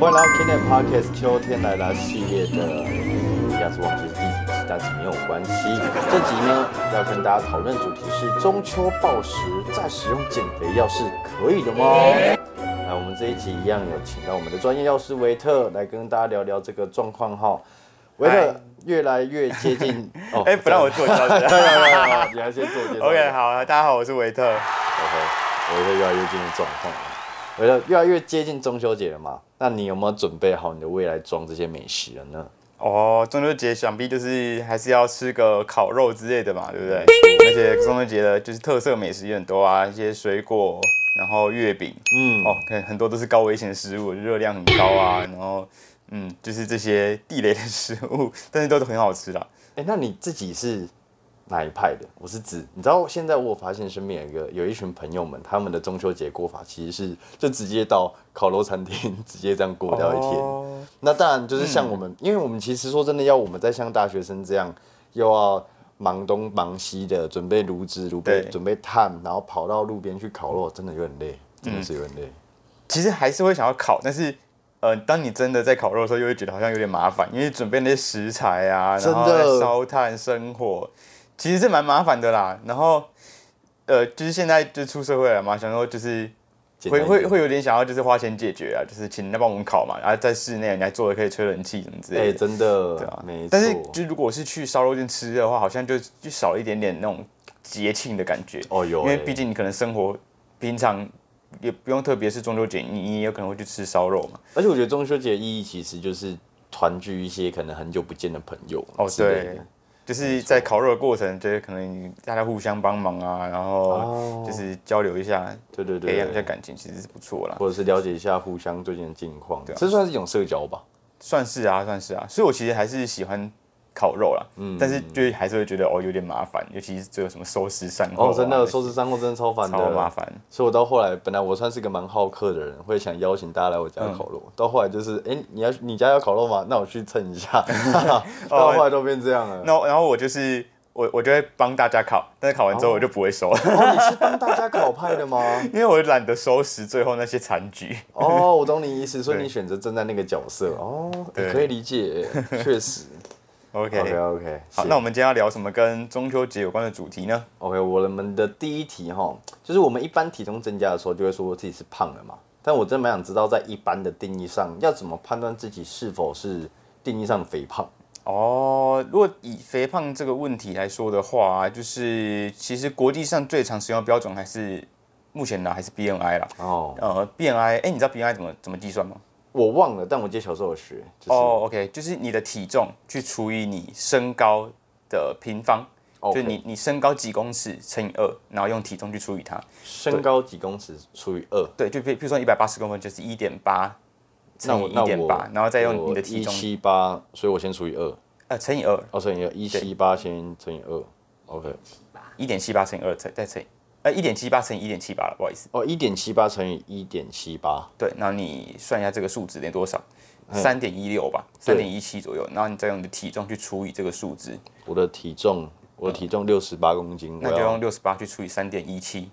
欢迎来到 Kine Podcast 秋天来了系列的，应该是忘记是第几集，但是没有关系。这集呢要跟大家讨论主题是中秋暴食，再使用减肥药是可以的吗？那我们这一集一样有请到我们的专业药师维特来跟大家聊聊这个状况哈。维特越来越接近 哦，哎、不让我做介绍。你还先做介绍。OK，好，大家好，我是维特。OK，维特越来越进入状况了。维特越来越接近中秋节了嘛？那你有没有准备好你的未来装这些美食了呢？哦，中秋节想必就是还是要吃个烤肉之类的嘛，对不对？而且中秋节的就是特色美食也很多啊，一些水果，然后月饼，嗯，哦，看很多都是高危险的食物，热量很高啊，然后嗯，就是这些地雷的食物，但是都是很好吃的。哎、那你自己是哪一派的？我是指，你知道现在我有发现身边有一个有一群朋友们，他们的中秋节过法其实是就直接到烤肉餐厅 直接这样过掉一天。哦那当然就是像我们，因为我们其实说真的，要我们再像大学生这样，又要忙东忙西的准备炉子、准备准备炭，然后跑到路边去烤肉，真的有点累，真的是有点累。其实还是会想要烤，但是呃，当你真的在烤肉的时候，又会觉得好像有点麻烦，因为准备那些食材啊，真的然后烧炭生火，其实是蛮麻烦的啦。然后呃，就是现在就出社会了嘛，想说就是会会会有点想要就是花钱解决啊，就是请人家帮我们烤嘛，然后在室内你还做的可以吹冷气什么之哎、类的。真的，对啊。但是就如果是去烧肉店吃的话，好像就就少了一点点那种节庆的感觉。哦有、因为欸毕竟你可能生活平常也不用特别是中秋节，你你也有可能会去吃烧肉嘛。而且我觉得中秋节的意义其实就是团聚一些可能很久不见的朋友哦，对，就是在烤肉的过程，就是可能大家互相帮忙啊，然后哦就是交流一下，对对对，培养一下感情，其实是不错啦。或者是了解一下互相最近的近况，啊这算是一种社交吧。算是啊，算是啊，所以我其实还是喜欢烤肉啦，嗯但是就还是会觉得哦有点麻烦，尤其是这个什么收拾善后、啊，哦，真的收拾山货真的超烦的，超麻烦。所以我到后来，本来我算是个蛮好客的人，会想邀请大家来我家烤肉。到后来就是，哎、你要你家要烤肉吗？那我去蹭一下。到后来都变这样了。那然后我就是我我就会帮大家烤，但是烤完之后我就不会收，哦，你是帮大家烤派的吗？因为我懒得收拾最后那些残局。哦，我懂你意思，所以你选择站在那个角色。哦，对可以理解，确实。OK OK OK，好，那我们今天要聊什么跟中秋节有关的主题呢？OK，我们的第一题哈，就是我们一般体重增加的时候，就会说自己是胖了嘛。但我真蛮想知道，在一般的定义上，要怎么判断自己是否是定义上的肥胖？哦，如果以肥胖这个问题来说的话，就是其实国际上最常使用的标准还是目前呢还是 BMI 啦。哦，呃，BMI，哎、你知道 BMI 怎么怎么计算吗？我忘了，但我记得小时候有学，就是、哦，OK，就是你的体重去除以你身高的平方 OK 就你你身高几公尺乘以二，然后用体重去除以它。身高几公尺除以二，对，就比比如说一百八十公分就是一点八乘以一点八，然后再用你的体一重七八，所以我先除以二，呃乘以二，哦，乘以二，一七八先乘以二，OK，一点七八乘以二，再再乘以呃一点七八乘以一点七八了，不好意思。哦，一点七八乘以一点七八，对，然后你算一下这个数值等于多少？嗯三点一六吧，三点一七左右，然后你再用你的体重去除以这个数值，我的体重，我的体重六十八公斤，那就用六十八去除以三点一七，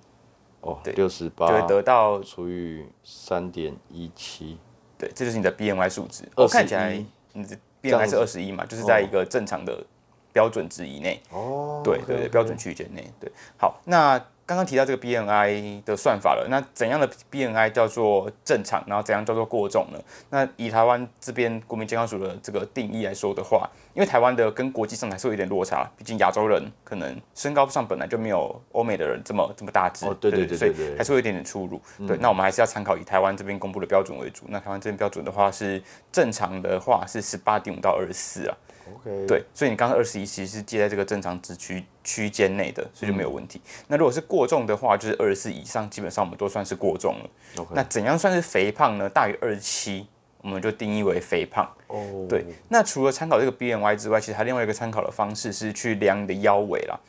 哦，对六十八就会得到除以三点一七，对，这就是你的 BMI 数值。21我看起来你的 BMI 是二十一嘛，就是在一个正常的标准值以内。哦，对对对，标准区间内。对，好，那刚刚提到这个 BNI 的算法了，那怎样的 BNI 叫做正常，然后怎样叫做过重呢？那以台湾这边国民健康署的这个定义来说的话，因为台湾的跟国际上还是有一点落差，毕竟亚洲人可能身高上本来就没有欧美的人这么这么大只，哦对对对所以还是会有一点点出入。对，那我们还是要参考以台湾这边公布的标准为主。那台湾这边标准的话是正常的话是十八点五到二十四啊。，OK，对，所以你刚刚二十一其实是介在这个正常值区区间内的，所以就没有问题。那如果是过重的话，就是二十四以上，基本上我们都算是过重了。那怎样算是肥胖呢？大于二十七，我们就定义为肥胖。哦，对，那除了参考这个 BMI 之外，其实还另外一个参考的方式是去量你的腰围啦。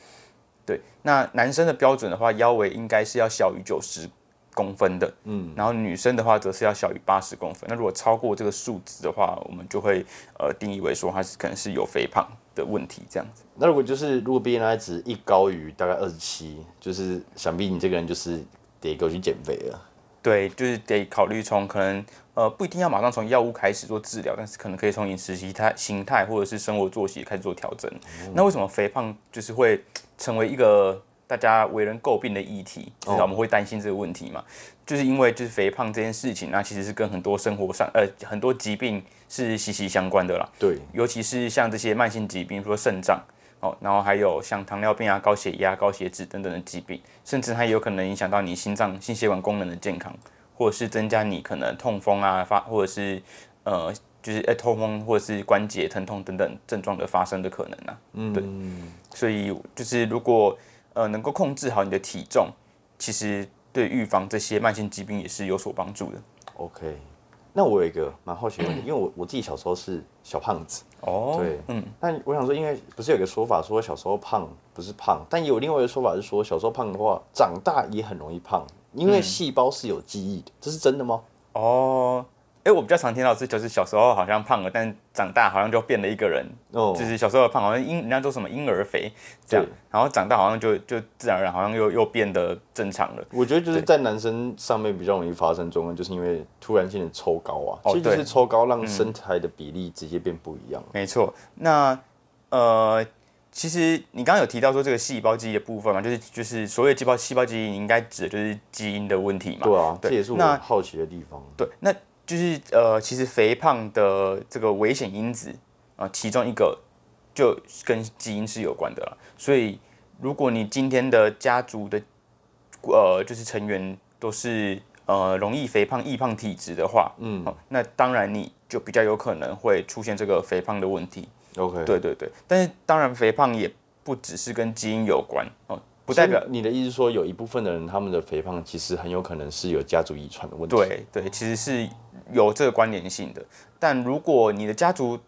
对，那男生的标准的话，腰围应该是要小于九十公分的，嗯，然后女生的话则是要小于八十公分。那如果超过这个数值的话，我们就会呃定义为说它是可能是有肥胖的问题这样子。那如果就是如果 BMI 值一高于大概二十七，就是想必你这个人就是得给我去减肥了。对，就是得考虑从可能呃不一定要马上从药物开始做治疗，但是可能可以从饮食形态、形态或者是生活作息开始做调整。那为什么肥胖就是会成为一个大家为人诟病的议题？至少我们会担心这个问题嘛？就是因为就是肥胖这件事情，那其实是跟很多生活上呃很多疾病是息息相关的啦。对，尤其是像这些慢性疾病，比如说肾脏哦，然后还有像糖尿病啊、高血压、高血脂等等的疾病，甚至它有可能影响到你心脏、心血管功能的健康，或者是增加你可能痛风啊发，或者是呃就是呃痛风或者是关节疼痛等等症状的发生的可能啊。嗯，对，所以就是如果呃能够控制好你的体重，其实对预防这些慢性疾病也是有所帮助的。OK，那我有一个蛮好奇的问题，因为我我自己小时候是小胖子，哦，对，嗯，但我想说，因为不是有个说法说小时候胖不是胖，但也有另外一个说法是说小时候胖的话，长大也很容易胖，因为细胞是有记忆的，这是真的吗？哦，哎、我比较常听到是，就是小时候好像胖了，但长大好像就变了一个人。哦就是小时候胖，好像婴人家说什么婴儿肥这样，然后长大好像就就自然而然好像又又变得正常了。我觉得就是在男生上面比较容易发生状况，就是因为突然性的抽高啊，哦其实就是抽高让身材的比例直接变不一样。没错，那呃，其实你刚刚有提到说这个细胞记忆的部分嘛，就是就是所谓细胞细胞记忆，你应该指的就是基因的问题嘛。对啊，对这也是我那好奇的地方。对，那就是呃，其实肥胖的这个危险因子啊、其中一个就跟基因是有关的啦。所以，如果你今天的家族的呃，就是成员都是呃容易肥胖、易胖体质的话，嗯、那当然你就比较有可能会出现这个肥胖的问题。OK，对对对，但是当然肥胖也不只是跟基因有关哦，不代表你的意思说，有一部分的人他们的肥胖其实很有可能是有家族遗传的问题。，对对，其实是有这个关联性的。但如果你的家族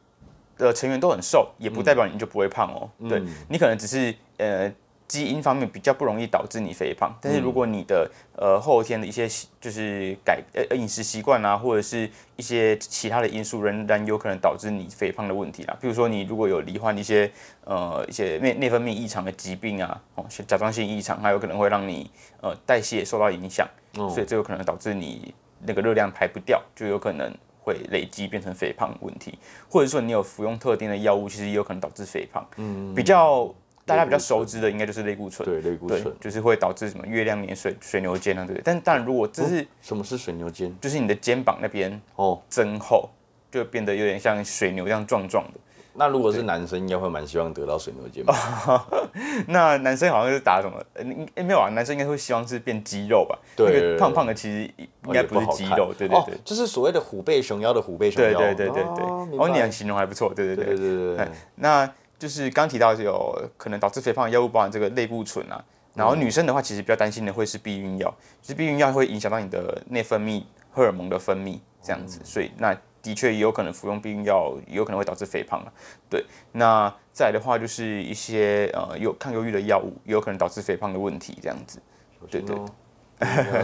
的成员都很瘦，也不代表你就不会胖哦。对你可能只是呃基因方面比较不容易导致你肥胖，但是如果你的呃后天的一些习就是改呃饮食习惯啊，或者是一些其他的因素，仍然有可能导致你肥胖的问题啦。比如说你如果有罹患一些呃一些内内分泌异常的疾病啊，哦，像甲状腺异常，它有可能会让你呃代谢受到影响，所以这有可能导致你那个热量排不掉，就有可能会累积变成肥胖问题，或者说你有服用特定的药物，其实也有可能导致肥胖。嗯，比较大家比较熟知的应该就是类固醇，对类固醇，就是会导致什么月亮脸、水水牛肩啊，对不对？但当然，如果这是什么是水牛肩，就是你的肩膀那边哦增厚，就变得有点像水牛一样壮壮的。那如果是男生，应该会蛮希望得到水牛肩膀？那男生好像是打什么？呃没有啊，男生应该会希望是变肌肉吧？那個胖胖的其实应该不是肌肉，对对对，就是所谓的虎背熊腰的虎背熊腰，对对对对对，哦你形容还不错，对对对对对对，那。就是刚提到有可能导致肥胖的药物，包含这个类固醇啊。然后女生的话，其实比较担心的会是避孕药，就是避孕药会影响到你的内分泌荷尔蒙的分泌，这样子，所以那的确也有可能服用避孕药，也有可能会导致肥胖啊。对，那再来的话就是一些呃有抗忧郁的药物，也有可能导致肥胖的问题，这样子。小心哦，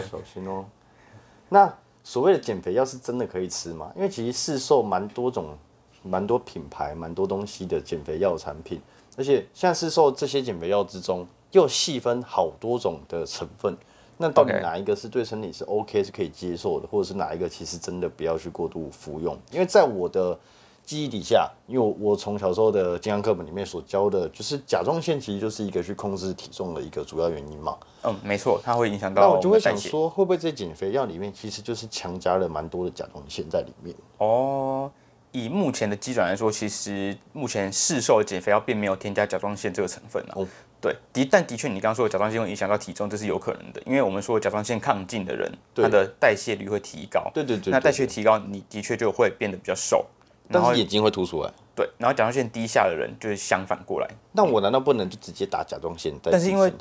小心哦。那所谓的减肥药是真的可以吃吗？因为其实市售蛮多种、蛮多品牌、蛮多东西的减肥药产品，而且现在市售这些减肥药之中，又细分好多种的成分。那到底哪一个是对身体是 OK 是可以接受的，或者是哪一个其实真的不要去过度服用？因为在我的记忆底下，因为我我从小时候的健康课本里面所教的，就是甲状腺其实就是一个去控制体重的一个主要原因嘛。嗯，没错，它会影响到那我就会。想说，会不会这些减肥药里面其实就是强加了蛮多的甲状腺在里面？哦，以目前的基准来说，其实目前市售的减肥药并没有添加甲状腺这个成分啊。哦对，的但的确，你刚刚说的甲状腺会影响到体重，这是有可能的，因为我们说甲状腺亢进的人，他的代谢率会提高。对对对那代谢提高，你的确就会变得比较瘦。然后但是眼睛会凸出来。对，然后甲状腺低下的人就是相反过来，那我难道不能就直接打甲状腺但是因为？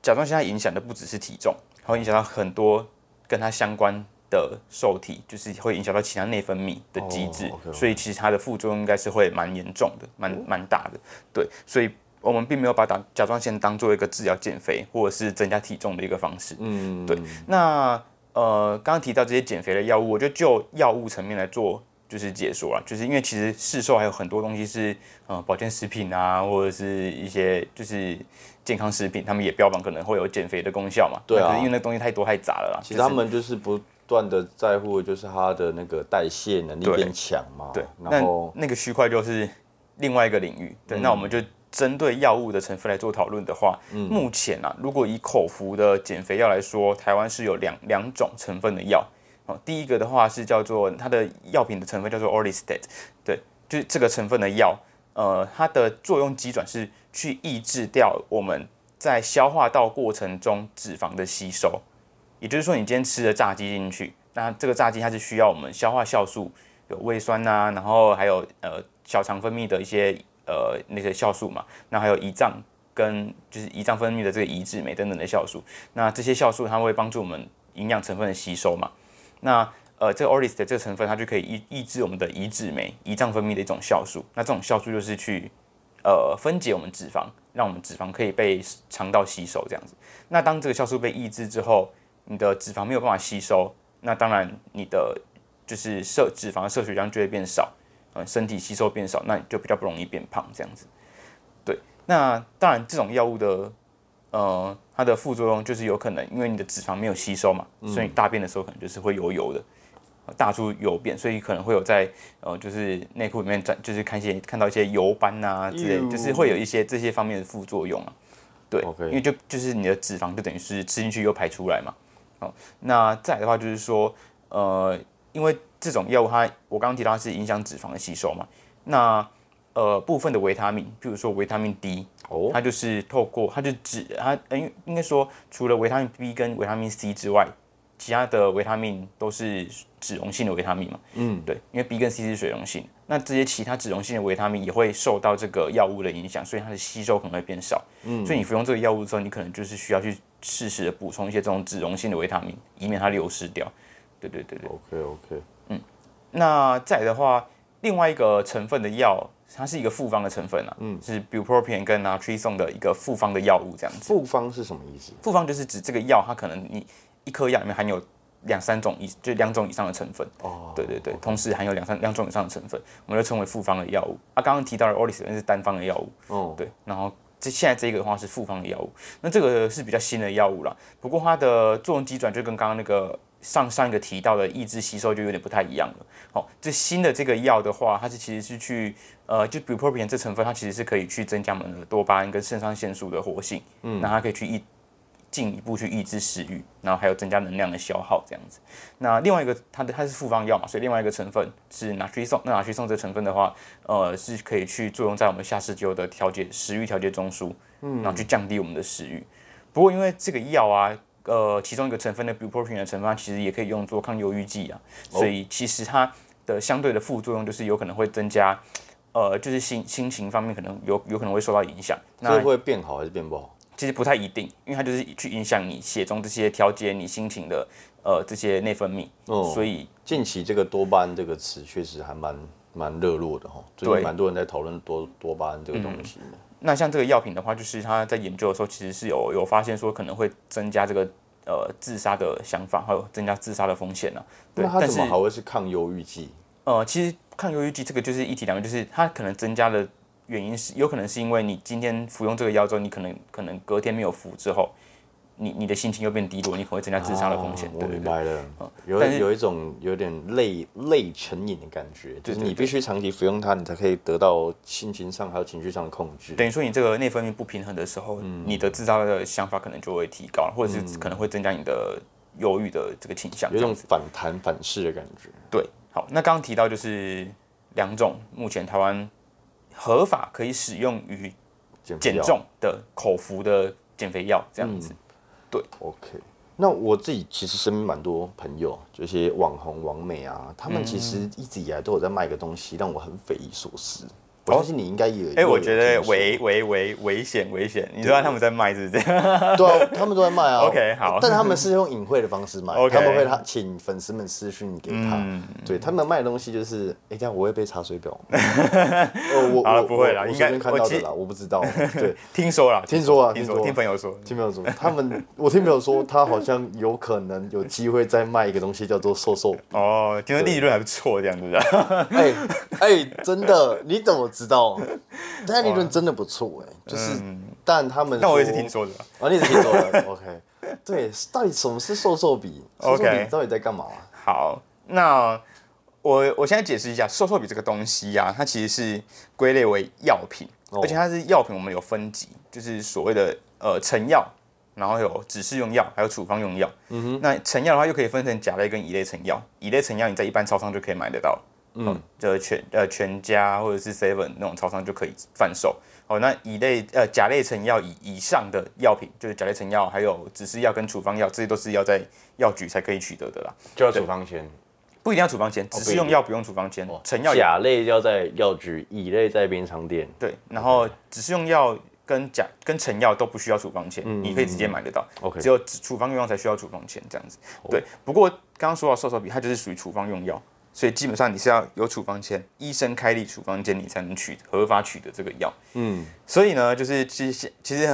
甲状腺它影响的不只是体重，它会影响到很多跟它相关的受体，就是会影响到其他内分泌的机制，所以其实它的副作用应该是会蛮严重的，蛮蛮大的。对，所以我们并没有把打甲状腺当做一个治疗减肥或者是增加体重的一个方式。嗯，对，那呃，刚刚提到这些减肥的药物，我就就药物层面来做就是解说啊，就是因为其实市售还有很多东西是呃保健食品啊，或者是一些就是健康食品，他们也标榜可能会有减肥的功效嘛。对啊可是因为那东西太多太杂了啦。其实他们就是不断的在乎的就是它的那个代谢能力对变强嘛。对，那然后那个区块就是另外一个领域。对，嗯那我们就针对药物的成分来做讨论的话，嗯目前啊，如果以口服的减肥药来说，台湾是有两两种成分的药。哦，第一个的话是叫做它的药品的成分叫做 Orlistat，对，就是这个成分的药，呃，它的作用机转是去抑制掉我们在消化道过程中脂肪的吸收。也就是说，你今天吃了炸鸡进去，那这个炸鸡它是需要我们消化酵素，有胃酸呐、然后还有呃小肠分泌的一些呃那些酵素嘛，那还有胰脏跟就是胰脏分泌的这个胰脂酶等等的酵素，那这些酵素它会帮助我们营养成分的吸收嘛，那呃这个 Orlis 的这个成分它就可以抑抑制我们的胰脂酶、胰脏分泌的一种酵素，那这种酵素就是去呃分解我们脂肪，让我们脂肪可以被肠道吸收这样子。那当这个酵素被抑制之后，你的脂肪没有办法吸收，那当然你的就是摄脂肪的摄取量就会变少，嗯，身体吸收变少，那你就比较不容易变胖这样子。对，那当然这种药物的呃它的副作用就是有可能因为你的脂肪没有吸收嘛，所以你大便的时候可能就是会油油的。呃大出油便，所以可能会有在呃，就是内裤里面沾，就是看一些看到一些油斑啊之类，就是会有一些这些方面的副作用啊。对因为就就是你的脂肪就等于是吃进去又排出来嘛。哦，那再的话就是说，呃，因为这种药物它我刚刚提到它是影响脂肪的吸收嘛，那呃部分的维他命，譬如说维他命 D，哦，它就是透过它就脂它呃应应该说除了维他命 B 跟维他命 C 之外，其他的维他命都是脂溶性的维他命嘛。嗯，对，因为 B 跟 C 是水溶性，那这些其他脂溶性的维他命也会受到这个药物的影响，所以它的吸收可能会变少。嗯，所以你服用这个药物之后，你可能就是需要去适时的补充一些这种脂溶性的维他命，以免它流失掉。对对对对。OK OK，嗯那再的话，另外一个成分的药，它是一个复方的成分啊，嗯，是 bupropion 跟 naltrexone 的一个复方的药物这样子。复方是什么意思？复方就是指这个药，它可能你一颗药里面含有两三种以就两种以上的成分。哦，对对对，同时含有两三两种以上的成分，我们就称为复方的药物。啊，刚刚提到的 Olis 是单方的药物，哦，对，然后这现在这个的话是复方的药物，那这个是比较新的药物啦，不过它的作用机转就跟刚刚那个上上一个提到的抑制吸收就有点不太一样了。哦，这新的这个药的话，它是其实是去呃，就 bupropion 这成分，它其实是可以去增加我们的多巴胺跟肾上腺素的活性，嗯，那它可以去抑进一步去抑制食欲，然后还有增加能量的消耗这样子。那另外一个它的它是复方药嘛，所以另外一个成分是 naltrexone。那 naltrexone 这个成分的话，呃，是可以去作用在我们下视丘的调节食欲调节中枢，嗯，然后去降低我们的食欲。不过因为这个药啊，呃，其中一个成分的 bupropion 的成分，它其实也可以用作抗忧郁剂啊，所以其实它的相对的副作用就是有可能会增加，呃，就是心心情方面可能有有可能会受到影响。那所以会变好还是变不好？其实不太一定，因为它就是去影响你血中这些调节你心情的呃这些内分泌，哦所以近期这个多巴胺这个词确实还蛮蛮热络的哈，最对近蛮多人在讨论多多巴胺这个东西的。那像这个药品的话，就是他在研究的时候，其实是有有发现说可能会增加这个呃自杀的想法，还有增加自杀的风险呢、对那，它但是怎么还会是抗忧郁剂？呃，其实抗忧郁剂这个就是一体两面，就是它可能增加的原因是有可能是因为你今天服用这个药之后，你可能可能隔天没有服之后，你你的心情又变低落，你可能会增加自杀的风险。啊我对对对。明白了，有但是有一种有点累累成瘾的感觉，就是你必须长期服用它，你才可以得到心情上还有情绪上的控制。等于说你这个内分泌不平衡的时候，你的自杀的想法可能就会提高，或者是可能会增加你的忧郁的这个倾向。有一种。反弹反噬的感觉。对，好，那刚刚提到就是两种目前台湾合法可以使用于减减重的口服的减肥药，这样子。对。OK，那我自己其实身边蛮多朋友，这些网红、网美啊，他们其实一直以来都有在卖一个东西，让我很匪夷所思。我相信你应该也，哎、我觉得危危危危险危险，你知道他们在卖是不是？对啊，他们都在卖啊。OK，好但他们是用隐晦的方式卖他们会他请粉丝们私讯给他。嗯对他们卖的东西就是，哎，这样我会被查水表 我我不会啦应该我我随便看到的啦，我不知道。对，听说了，听说啊听说，听说听朋友说。听朋友说，他们我听朋友说，他好像有可能有机会再卖一个东西，叫做瘦瘦。哦，听说利润还不错，这样子的。哎哎，真的，你怎么知道，但理论真的不错哎，就是，但他们那我也是说听说的啊。啊，你也是听说的，OK，对，到底什么是瘦瘦笔？OK 笔到底在干嘛？好，那我我现在解释一下，瘦瘦笔这个东西呀、它其实是归类为药品，哦而且它是药品，我们有分级，就是所谓的呃成药，然后有指示用药，还有处方用药。嗯哼，那成药的话又可以分成甲类跟乙类成药，乙类成药你在一般超商就可以买得到。嗯，这全呃全家或者是 Seven 那种超商就可以贩售。哦，那乙类呃甲类成药以以上的药品，就是甲类成药，还有指示药跟处方药，这些都是要在药局才可以取得的啦。就要处方签。不一定要处方签，只是用药不用处方签。成药也甲类要在药局，乙类在便利商店。对，然后只是用药跟甲跟成药都不需要处方签，你可以直接买得到。OK 只有处方用药才需要处方签这样子。对，不过刚刚说到瘦瘦笔，它就是属于处方用药，所以基本上你是要有处方签，医生开立处方签，你才能取合法取得这个药。嗯，所以呢，就是其实其实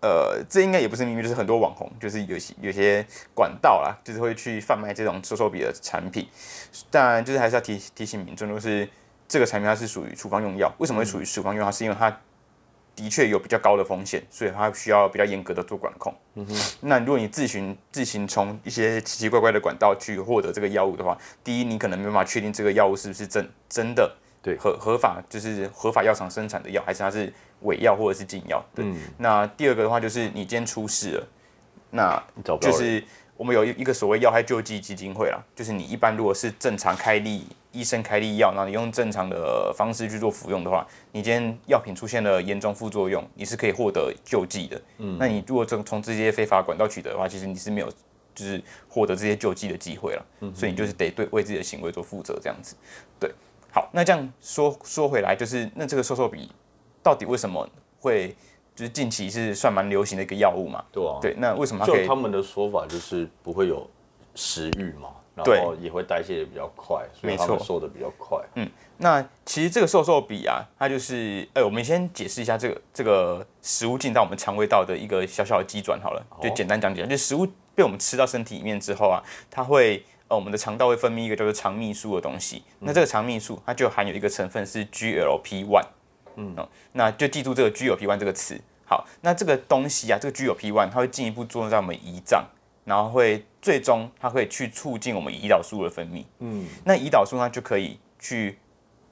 呃，这应该也不是秘密，就是很多网红就是有些有些管道啦，就是会去贩卖这种瘦瘦笔的产品。当然，就是还是要提提醒民众，就是这个产品它是属于处方用药，为什么会属于处方用药？是因为它的确有比较高的风险，所以它需要比较严格的做管控。嗯哼，那如果你自行自行从一些奇奇怪怪的管道去获得这个药物的话，第一，你可能没办法确定这个药物是不是真真的对合合法，就是合法药厂生产的药，还是它是伪药或者是禁药。对，那第二个的话就是你今天出事了，那你找不到人。就是我们有一一个所谓药害救济基金会啦，就是你一般如果是正常开立，医生开立药，然后你用正常的方式去做服用的话，你今天药品出现了严重副作用，你是可以获得救济的。嗯，那你如果从从这些非法管道取得的话，其实你是没有就是获得这些救济的机会了。嗯，所以你就是得对为自己的行为做负责，这样子。对，好，那这样说说回来，就是那这个瘦瘦笔到底为什么会就是近期是算蛮流行的一个药物嘛？对啊，对，那为什么它可以就他们的说法就是不会有食欲嘛，然后也会代谢的比较快，所以他们瘦的比较快。嗯那其实这个瘦瘦比啊，它就是，哎、我们先解释一下这个这个食物进到我们肠胃道的一个小小的机转好了，就简单讲解，就食物被我们吃到身体里面之后啊，它会呃我们的肠道会分泌一个叫做肠泌素的东西，那这个肠泌素它就含有一个成分是 GLP one，嗯、哦，那就记住这个 GLP one 这个词。好，那这个东西啊，这个 GLP one 它会进一步作用在我们胰脏，然后会最终它会去促进我们胰岛素的分泌。嗯，那胰岛素它就可以去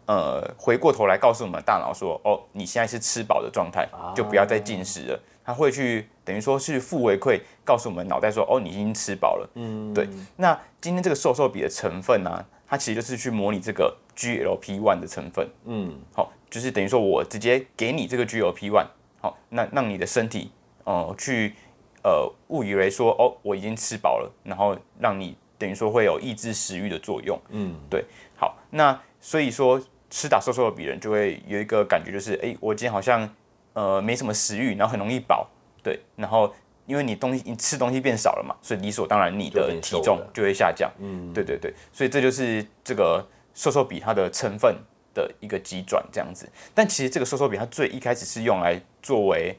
呃回过头来告诉我们的大脑说，哦，你现在是吃饱的状态，就不要再进食了。它会去等于说是负回馈，告诉我们脑袋说，哦，你已经吃饱了。嗯，对。那今天这个瘦瘦笔的成分呢、啊，它其实就是去模拟这个 GLP one 的成分。嗯，好，就是等于说我直接给你这个 GLP one，好，那让你的身体呃去呃误以为说哦我已经吃饱了，然后让你等于说会有抑制食欲的作用。嗯，对，好，那所以说吃打瘦瘦的比人就会有一个感觉就是，哎，我今天好像呃没什么食欲，然后很容易饱，对，然后。因为你东西你吃东西变少了嘛，所以理所当然你的体重就会下降。嗯，对对对，所以这就是这个瘦瘦比它的成分的一个急转这样子。但其实这个瘦瘦比它最一开始是用来作为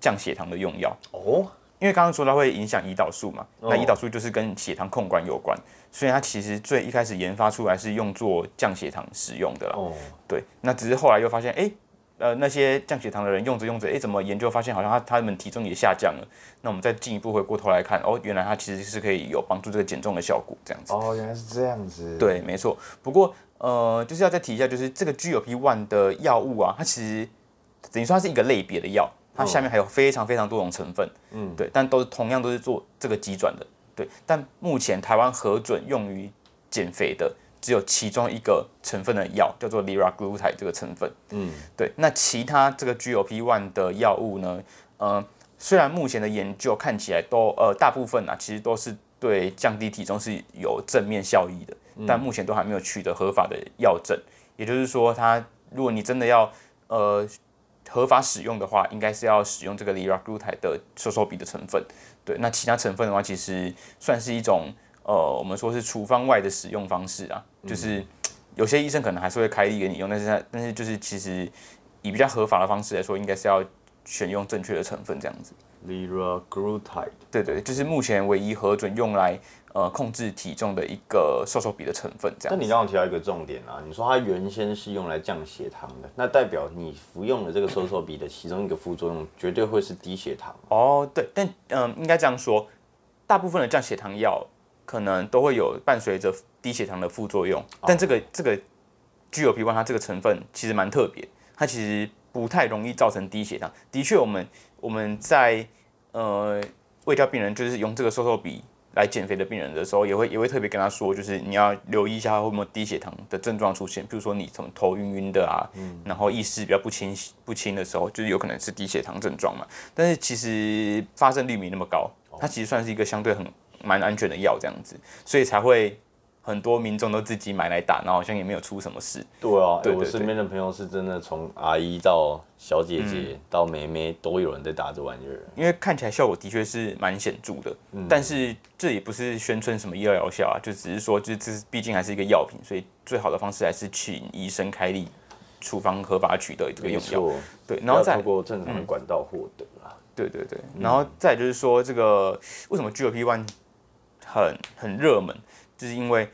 降血糖的用药，哦，因为刚刚说它会影响胰岛素嘛，哦那胰岛素就是跟血糖控管有关，所以它其实最一开始研发出来是用作降血糖使用的啦。哦，对，那只是后来又发现，哎、呃，那些降血糖的人用着用着，哎、怎么研究发现好像他他们体重也下降了？那我们再进一步回过头来看，哦，原来它其实是可以有帮助这个减重的效果，这样子。哦，原来是这样子。，对，没错。不过呃，就是要再提一下，就是这个 GLP one 的药物啊，它其实等于说它是一个类别的药，它下面还有非常非常多种成分，嗯，对，但都是同样都是做这个急转的，对。但目前台湾核准用于减肥的只有其中一个成分的药，叫做 liraglutide 这个成分，嗯，对。那其他这个 GLP one 的药物呢，呃，虽然目前的研究看起来都呃大部分啊，其实都是对降低体重是有正面效益的，但目前都还没有取得合法的药证。也就是说，它如果你真的要呃合法使用的话，应该是要使用这个 liraglutide 的瘦瘦笔的成分。对，那其他成分的话，其实算是一种呃我们说是处方外的使用方式啊，就是有些医生可能还是会开立给你用，但是他但是就是其实以比较合法的方式来说，应该是要选用正确的成分这样子。liraglutide，对对，就是目前唯一核准用来呃控制体重的一个瘦瘦笔的成分这样子。但你刚刚提到一个重点啊，你说它原先是用来降血糖的，那代表你服用的这个瘦瘦笔的其中一个副作用，绝对会是低血糖。哦，对，但嗯、应该这样说，大部分的降血糖药可能都会有伴随着低血糖的副作用，但这个这个 GLP one 它这个成分其实蛮特别，它其实不太容易造成低血糖。的确，我们我们在呃胃教病人就是用这个瘦瘦笔来减肥的病人的时候，也会也会特别跟他说，就是你要留意一下会不会有低血糖的症状出现，比如说你什么头晕晕的啊，然后意识比较不清不清的时候，就是有可能是低血糖症状嘛。但是其实发生率没那么高，它其实算是一个相对很蛮安全的药这样子，所以才会很多民众都自己买来打，然后好像也没有出什么事。对啊，对我身边的朋友是真的从阿姨到小姐姐到妹妹都有人在打这玩意儿。因为看起来效果的确是蛮显著的，但是这也不是宣称什么医疗疗效啊，就只是说，就是这毕竟还是一个药品，所以最好的方式还是请医生开立处方合法取得这个用药。错，对，然后再通过正常的管道获得啦。对对对，然后再就是说，这个为什么 GLP one 很很热门，就是因为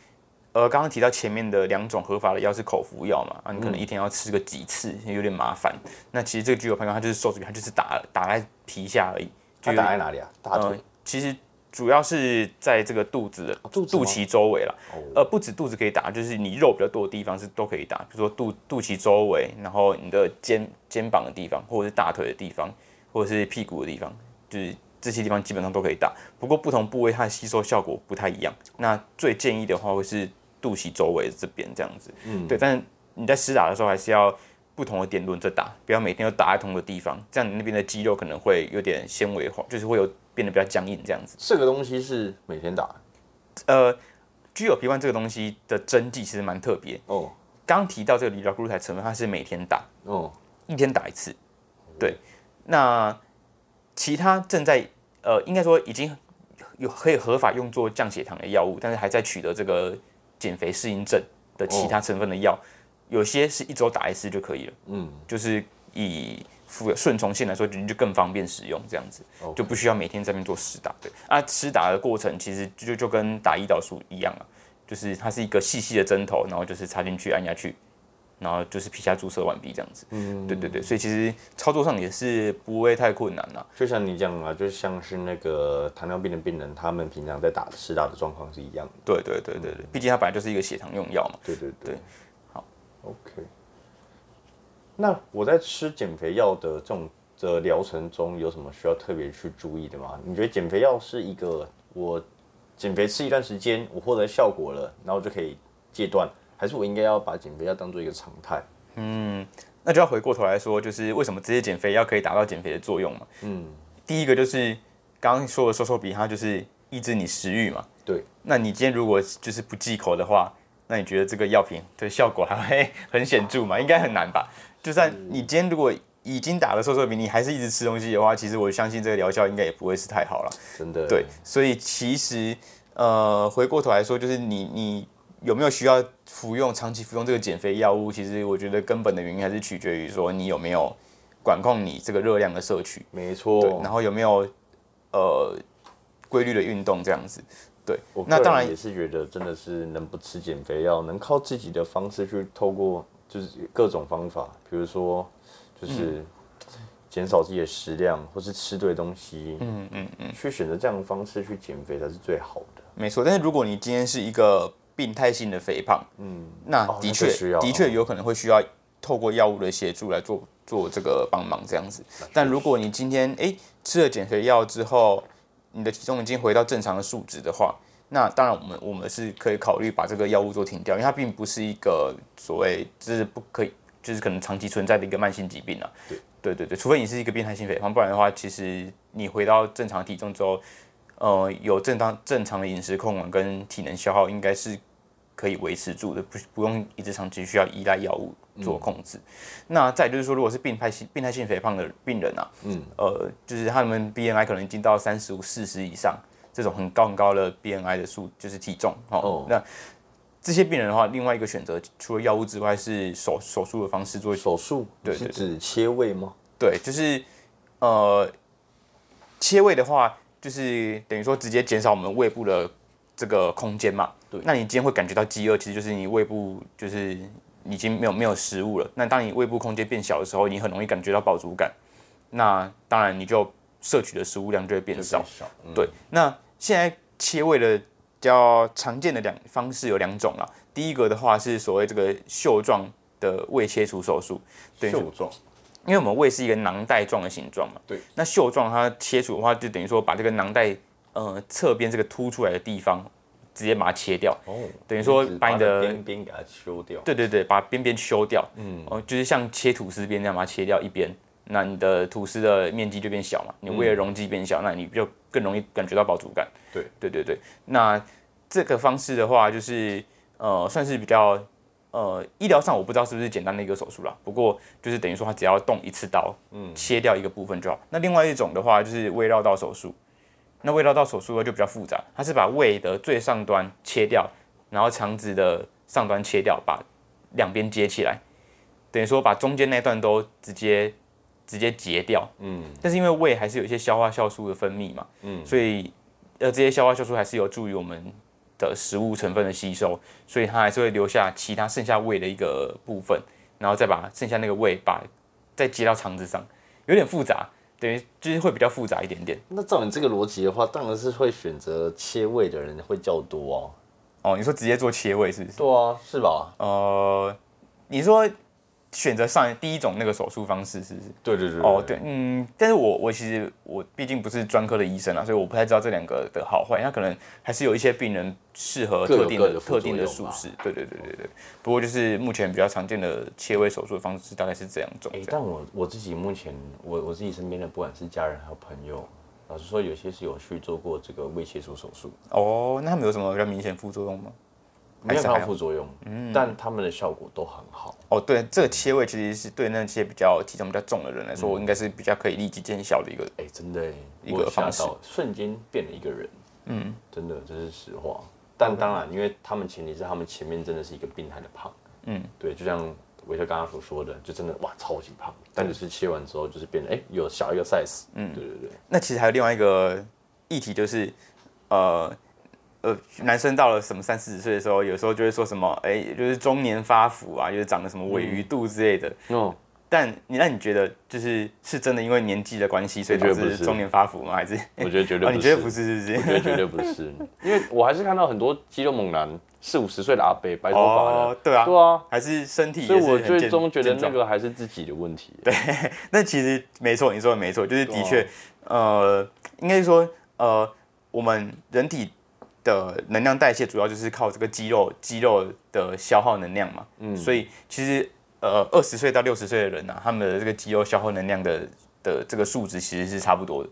呃刚刚提到前面的两种合法的药是口服药嘛，啊你可能一天要吃个几次，有点麻烦。那其实这个 GLP one 它就是瘦子它就是打打在皮下而已，就打在哪里啊？大呃腿。，其实主要是在这个肚子的肚子肚脐周围啦。哦呃，不止肚子可以打，就是你肉比较多的地方是都可以打，比如说肚肚脐周围，然后你的肩肩膀的地方，或者是大腿的地方，或者是屁股的地方，就是这些地方基本上都可以打。不过不同部位它的吸收效果不太一样。那最建议的话会是肚脐周围这边这样子。嗯，对。但是你在施打的时候还是要不同的点轮着打，不要每天都打在同一个地方，这样你那边的肌肉可能会有点纤维化，就是会有变得比较僵硬这样子。这个东西是每天打呃，GLP one 这个东西的针剂其实蛮特别。哦刚提到这个 l u t i 成分，它是每天打，哦，一天打一次。对，那其他正在呃，应该说已经有可以合法用作降血糖的药物，但是还在取得这个减肥适应症的其他成分的药，有些是一周打一次就可以了。嗯，就是以服顺从性来说，就就更方便使用，这样子就不需要每天在那边做施打。对啊，施打的过程其实就就就跟打胰岛素一样啊，就是它是一个细细的针头，然后就是插进去按下去，然后就是皮下注射完毕这样子。嗯，对对对，所以其实操作上也是不会太困难啦。就像你讲啊，就像是那个糖尿病的病人，他们平常在打施打的状况是一样的。对对对对对，毕竟它本来就是一个血糖用药嘛。对对对对，好，OK。那我在吃减肥药的这种的疗程中，有什么需要特别去注意的吗？你觉得减肥药是一个我减肥吃一段时间，我获得效果了，然后就可以戒断，还是我应该要把减肥要当做一个常态？嗯那就要回过头来说，就是为什么这些减肥药可以达到减肥的作用嘛？嗯，第一个就是刚刚说的瘦瘦笔，它就是抑制你食欲嘛。对，那你今天如果就是不忌口的话，那你觉得这个药品的效果还会很显著吗？应该很难吧。就算你今天如果已经打了瘦瘦笔，你还是一直吃东西的话，其实我相信这个疗效应该也不会是太好了。真的。对，所以其实呃，回过头来说，就是你你有没有需要服用长期服用这个减肥药物？其实我觉得根本的原因还是取决于说你有没有管控你这个热量的摄取，没错。然后有没有呃规律的运动这样子。对，那当然也是觉得真的是能不吃减肥药，能靠自己的方式去透过就是各种方法，比如说就是减少自己的食量，或是吃对东西，嗯嗯嗯，去选择这样的方式去减肥才是最好的。没错，但是如果你今天是一个病态性的肥胖，嗯，那的确、的确有可能会需要透过药物的协助来做做这个帮忙这样子。但如果你今天诶吃了减肥药之后，你的体重已经回到正常的数值的话，那当然我们我们是可以考虑把这个药物做停掉，因为它并不是一个所谓就是不可以，就是可能长期存在的一个慢性疾病啊。对。对对对，除非你是一个变态性肥胖，不然的话，其实你回到正常体重之后，呃，有正当正常的饮食控管跟体能消耗，应该是可以维持住的，不不用一直长期需要依赖药物做控制。那再就是说，如果是病态性病态性肥胖的病人啊，嗯，呃，就是他们 BMI 可能已经到三十五、四十以上，这种很高很高的 BMI 的数，就是体重哦。哦那这些病人的话，另外一个选择除了药物之外，是手手术的方式做手术，对对是指切胃吗？对，就是呃，切胃的话，就是等于说直接减少我们胃部的这个空间嘛。对那你今天会感觉到饥饿，其实就是你胃部就是已经没有没有食物了。那当你胃部空间变小的时候，你很容易感觉到饱足感。那当然你就摄取的食物量就会变少。少，嗯对，那现在切胃的比较常见的两方式有两种啦。第一个的话是所谓这个袖状的胃切除手术，对，袖状，因为我们胃是一个囊袋状的形状嘛，对。那袖状它切除的话，就等于说把这个囊袋呃侧边这个凸出来的地方直接把它切掉，哦，等于说把你的边边给它修掉，对对对，把边边修掉，嗯，哦，就是像切吐司边那样把它切掉一边，那你的吐司的面积就变小嘛，你胃的容积变小，那你就更容易感觉到饱足感。对。对对对，那这个方式的话，就是呃算是比较呃医疗上我不知道是不是简单的一个手术啦，不过就是等于说他只要动一次刀，嗯，切掉一个部分就好。那另外一种的话就是胃绕道手术，那胃绕道手术呢就比较复杂，它是把胃的最上端切掉，然后肠子的上端切掉，把两边接起来，等于说把中间那段都直接直接截掉。嗯，但是因为胃还是有一些消化酵素的分泌嘛，嗯，所以呃这些消化酵素还是有助于我们的食物成分的吸收，所以它还是会留下其他剩下胃的一个部分，然后再把剩下那个胃把再接到肠子上，有点复杂，等于就是会比较复杂一点点。那照你这个逻辑的话，当然是会选择切胃的人会较多哦。哦，你说直接做切胃是不是？对啊，是吧？呃，你说选择上第一种那个手术方式是不是？对对对哦，对，嗯，但是我我其实我毕竟不是专科的医生啊，所以我不太知道这两个的好坏。那可能还是有一些病人适合特定的特定的术式。对对对对对。不过就是目前比较常见的切胃手术的方式大概是这两种哎。但我我自己目前，我我自己身边的不管是家人还有朋友，老实说，有些是有去做过这个胃切除手术，哦，那他们有什么比较明显副作用吗？没有看还是还好到副作用，嗯但他们的效果都很好。哦，对，这个切胃其实是对那些比较体重比较重的人来说，应该是比较可以立即见效的一个。哎、真的哎，一个方式，瞬间变了一个人。嗯，真的，这是实话。但当然，因为他们前提是他们前面真的是一个病态的胖。嗯，对，就像维特刚刚所说的，就真的哇超级胖，但只是切完之后就是变得哎、有小一个 size。嗯，对对对。那其实还有另外一个议题，就是呃呃，男生到了什么三四十岁的时候，有时候就会说什么，哎、就是中年发福啊，就是长得什么尾鱼肚之类的。哦，但你那你觉得，就是是真的因为年纪的关系，所以我觉得不是导致中年发福吗？还是？我觉得绝对哦，不是。你觉得不是，是不是？我觉得绝对不是，因为我还是看到很多肌肉猛男，四五十岁的阿伯，白头发的，哦，对啊，对啊，还是身体所以我最终觉得那个还是自己的问题。对，那其实没错，你说的没错，就是的确，呃，应该是说，呃，我们人体的能量代谢主要就是靠这个肌肉肌肉的消耗能量嘛，嗯，所以其实呃，二十岁到六十岁的人啊，他们的这个肌肉消耗能量的的这个数值其实是差不多的。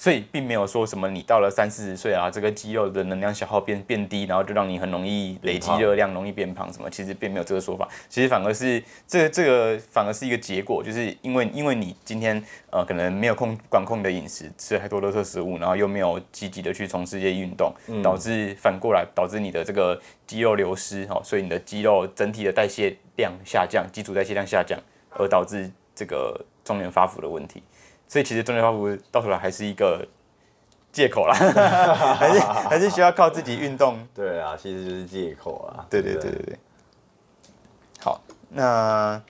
所以并没有说什么你到了三四十岁啊，这个肌肉的能量消耗变变低，然后就让你很容易累积热量，容易变胖什么，其实并没有这个说法。其实反而是这个这个反而是一个结果，就是因为因为你今天呃可能没有控管控你的饮食，吃了太多垃圾食物，然后又没有积极的去从事一些运动，导致反过来导致你的这个肌肉流失哦，所以你的肌肉整体的代谢量下降，基础代谢量下降，而导致这个中年发福的问题。所以其实中年发福到头来还是一个借口啦，还是还是需要靠自己运动。对啊，其实就是借口啊。对对不对对对。好，那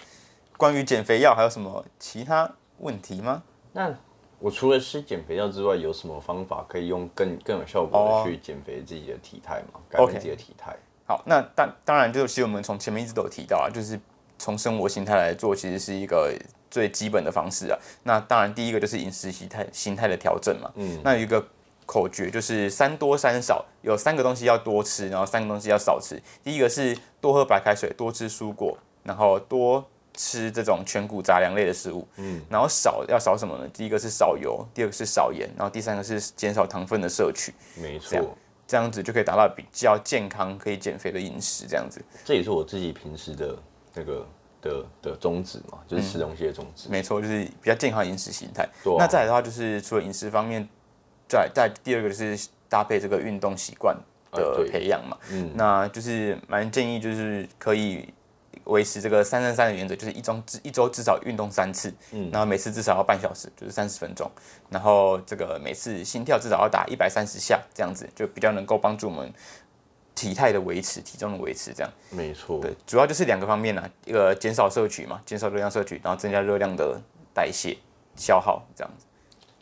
关于减肥药还有什么其他问题吗？那我除了吃减肥药之外，有什么方法可以用更更有效果哦的去减肥自己的体态吗？改变自己的体态。好，那当当然就是我们从前面一直都有提到啊，就是从生活形态来做，其实是一个最基本的方式啊。那当然第一个就是饮食形态形态的调整嘛。嗯。那有一个口诀就是三多三少，有三个东西要多吃，然后三个东西要少吃。第一个是多喝白开水，多吃蔬果，然后多吃这种全谷杂粮类的食物。嗯。然后少要少什么呢？第一个是少油，第二个是少盐，然后第三个是减少糖分的摄取。没样错，这样子就可以达到比较健康、可以减肥的饮食，这样子。这也是我自己平时的那个的的宗旨嘛，就是吃东西的宗旨。没错，就是比较健康的饮食形态。啊那再来的话，就是除了饮食方面，再再第二个就是搭配这个运动习惯的培养嘛。嗯那就是蛮建议，就是可以维持这个三三三的原则，就是一周至一周至少运动三次，嗯，然后每次至少要半小时，就是三十分钟，然后这个每次心跳至少要打一百三十下，这样子就比较能够帮助我们体态的维持、体重的维持，这样。没错，对，主要就是两个方面呢，一个减少摄取嘛，减少热量摄取，然后增加热量的代谢消耗，这样子。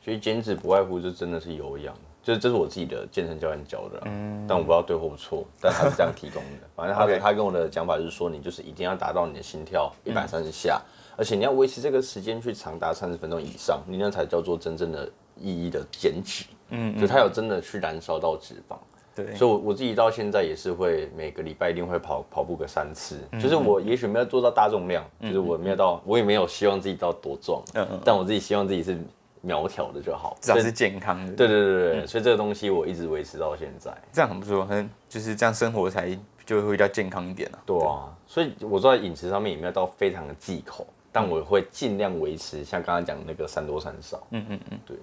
所以减脂不外乎就真的是有氧。就是这是我自己的健身教练教的，嗯，但我不知道对或不错，但他是这样提供的。反正他他跟我的讲法就是说，你就是一定要达到你的心跳一百三十下，而且你要维持这个时间去长达三十分钟以上，你那才叫做真正的意义的减脂。嗯，就他有真的去燃烧到脂肪。对，所以，我我自己到现在也是会每个礼拜一定会跑跑步个三次。就是我也许没有做到大重量，就是我没有到，我也没有希望自己到多壮，嗯嗯，但我自己希望自己是。苗条的就好，至少是健康的。对对对对，所以这个东西我一直维持到现在，这样很不错，很就是这样生活才就会比较健康一点啊。对啊，所以我在饮食上面也没有到非常的忌口，但我会尽量维持像刚刚讲那个三多三少。嗯嗯嗯，对，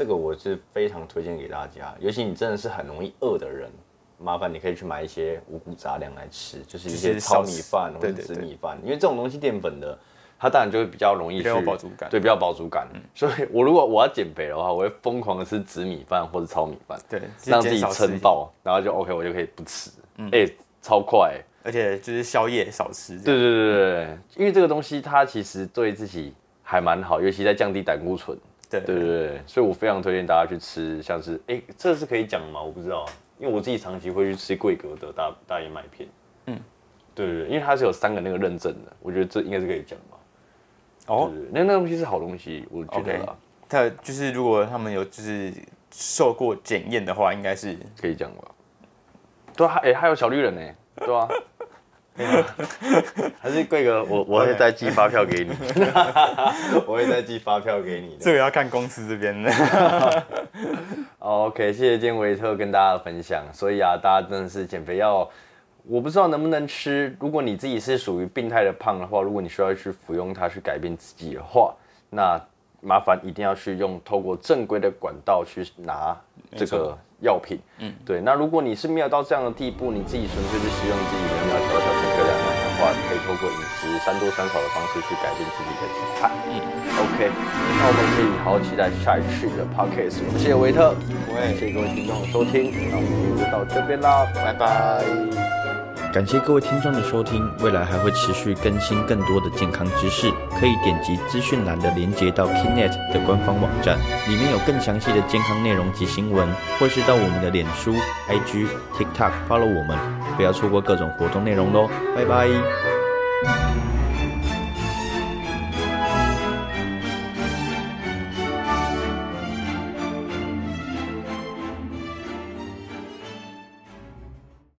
这个我是非常推荐给大家，尤其你真的是很容易饿的人，麻烦你可以去买一些五谷杂粮来吃，就是一些糙米饭或者紫米饭，因为这种东西淀粉的。它当然就会比较容易去，对，比较饱足感。所以，我如果我要减肥的话，我会疯狂的吃紫米饭或者糙米饭，对，让自己撑爆，然后就 OK，我就可以不吃。哎，超快，而且就是宵夜少吃。对对对对因为这个东西它其实对自己还蛮好，尤其在降低胆固醇。对对对对，所以我非常推荐大家去吃，像是哎，这是可以讲吗？我不知道，因为我自己长期会去吃贵格的大大燕麦片。嗯，对对对，因为它是有三个那个认证的，我觉得这应该是可以讲吧。哦，那那东西是好东西，我觉得。他就是如果他们有就是受过检验的话，应该是可以讲吧。对啊，哎，还有小绿人呢，对啊。还是贵哥，我我会再寄发票给你。我会再寄发票给你的。这个要看公司这边的。OK，谢谢今天维特跟大家的分享。所以啊，大家真的是减肥药。我不知道能不能吃。如果你自己是属于病态的胖的话，如果你需要去服用它去改变自己的话，那麻烦一定要去用透过正规的管道去拿这个药品。嗯，对。那如果你是没有到这样的地步，你自己纯粹是希望自己苗苗条、小身、漂亮的话，可以透过饮食三多三少的方式去改变自己的体态。嗯，OK。那我们可以好好期待下一次的 Podcast。谢谢维特，谢谢各位听众的收听。那我们今天就到这边啦，拜拜。感谢各位听众的收听，未来还会持续更新更多的健康知识，可以点击资讯栏的连接到 Kinet 的官方网站，里面有更详细的健康内容及新闻，或是到我们的脸书、IG、TikTok follow 我们，不要错过各种活动内容喽，拜拜。Thank you.